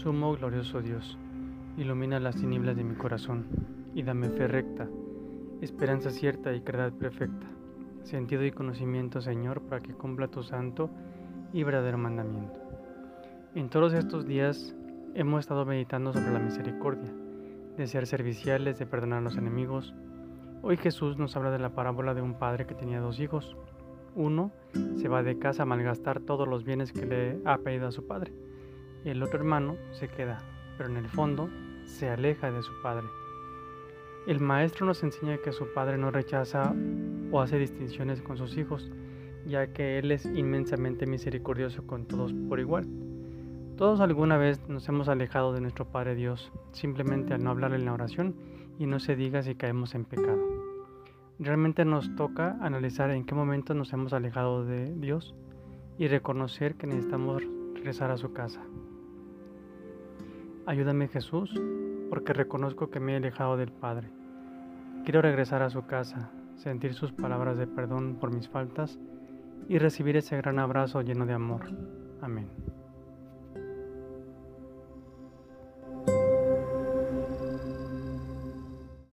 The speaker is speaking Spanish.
Sumo glorioso Dios, ilumina las tinieblas de mi corazón y dame fe recta, esperanza cierta y caridad perfecta, sentido y conocimiento, Señor, para que cumpla tu santo y verdadero mandamiento. En todos estos días hemos estado meditando sobre la misericordia, de ser serviciales, de perdonar a los enemigos. Hoy Jesús nos habla de la parábola de un padre que tenía dos hijos. Uno se va de casa a malgastar todos los bienes que le ha pedido a su padre el otro hermano se queda, pero en el fondo se aleja de su padre. El maestro nos enseña que su padre no rechaza o hace distinciones con sus hijos, ya que Él es inmensamente misericordioso con todos por igual. Todos alguna vez nos hemos alejado de nuestro Padre Dios, simplemente al no hablar en la oración y no se diga si caemos en pecado. Realmente nos toca analizar en qué momento nos hemos alejado de Dios y reconocer que necesitamos regresar a su casa. Ayúdame Jesús, porque reconozco que me he alejado del Padre. Quiero regresar a su casa, sentir sus palabras de perdón por mis faltas y recibir ese gran abrazo lleno de amor. Amén.